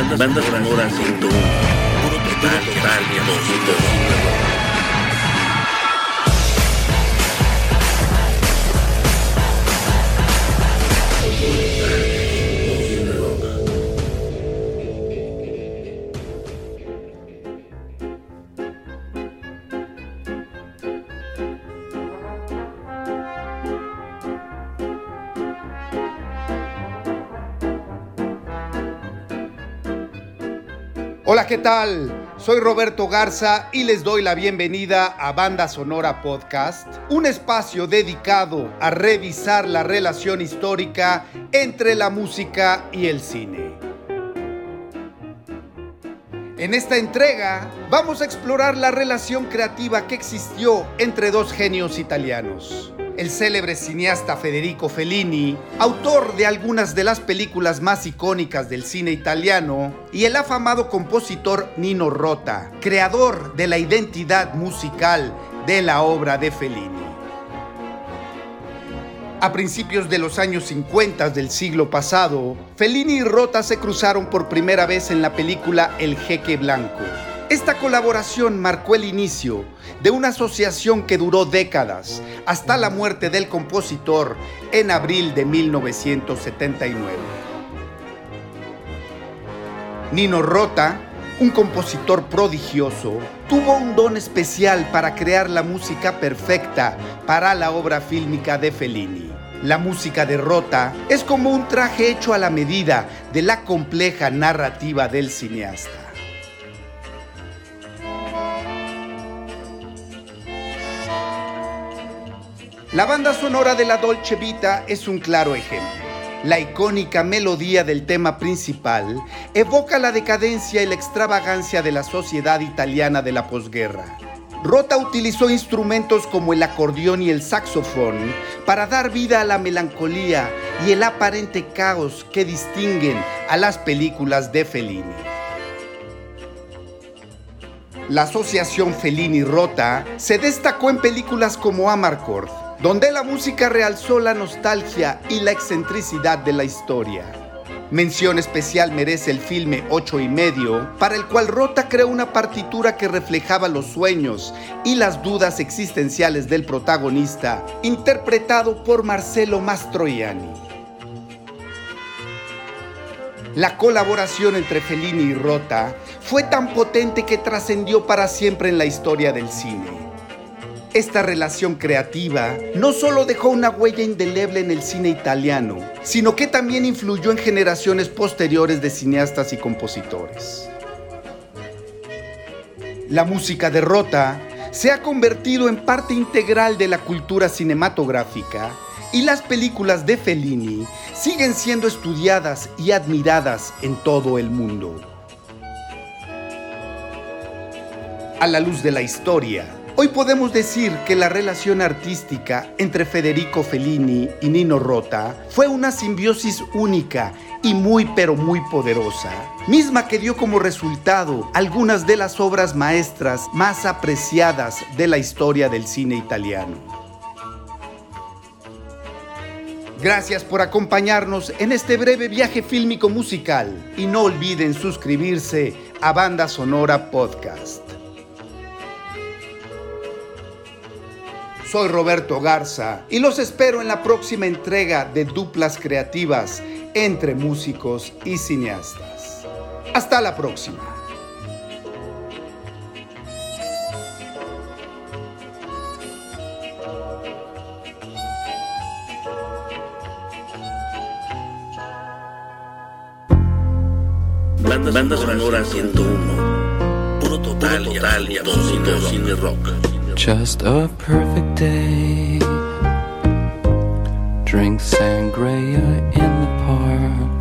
Banda, banda sonora 101. Puro total, total, mi Hola, ¿qué tal? Soy Roberto Garza y les doy la bienvenida a Banda Sonora Podcast, un espacio dedicado a revisar la relación histórica entre la música y el cine. En esta entrega vamos a explorar la relación creativa que existió entre dos genios italianos el célebre cineasta Federico Fellini, autor de algunas de las películas más icónicas del cine italiano, y el afamado compositor Nino Rota, creador de la identidad musical de la obra de Fellini. A principios de los años 50 del siglo pasado, Fellini y Rota se cruzaron por primera vez en la película El Jeque Blanco. Esta colaboración marcó el inicio de una asociación que duró décadas hasta la muerte del compositor en abril de 1979. Nino Rota, un compositor prodigioso, tuvo un don especial para crear la música perfecta para la obra fílmica de Fellini. La música de Rota es como un traje hecho a la medida de la compleja narrativa del cineasta. La banda sonora de la Dolce Vita es un claro ejemplo. La icónica melodía del tema principal evoca la decadencia y la extravagancia de la sociedad italiana de la posguerra. Rota utilizó instrumentos como el acordeón y el saxofón para dar vida a la melancolía y el aparente caos que distinguen a las películas de Fellini. La asociación Fellini-Rota se destacó en películas como Amarcord, donde la música realzó la nostalgia y la excentricidad de la historia. Mención especial merece el filme Ocho y medio, para el cual Rota creó una partitura que reflejaba los sueños y las dudas existenciales del protagonista, interpretado por Marcelo Mastroianni. La colaboración entre Fellini y Rota fue tan potente que trascendió para siempre en la historia del cine. Esta relación creativa no solo dejó una huella indeleble en el cine italiano, sino que también influyó en generaciones posteriores de cineastas y compositores. La música de Rota se ha convertido en parte integral de la cultura cinematográfica y las películas de Fellini siguen siendo estudiadas y admiradas en todo el mundo. A la luz de la historia, Hoy podemos decir que la relación artística entre Federico Fellini y Nino Rota fue una simbiosis única y muy pero muy poderosa, misma que dio como resultado algunas de las obras maestras más apreciadas de la historia del cine italiano. Gracias por acompañarnos en este breve viaje fílmico musical y no olviden suscribirse a Banda Sonora Podcast. Soy Roberto Garza y los espero en la próxima entrega de Duplas Creativas entre músicos y cineastas. Hasta la próxima. Banda, sonora 101. Puro total, total y absoluto cine rock. Just a perfect day. Drink sangria in the park.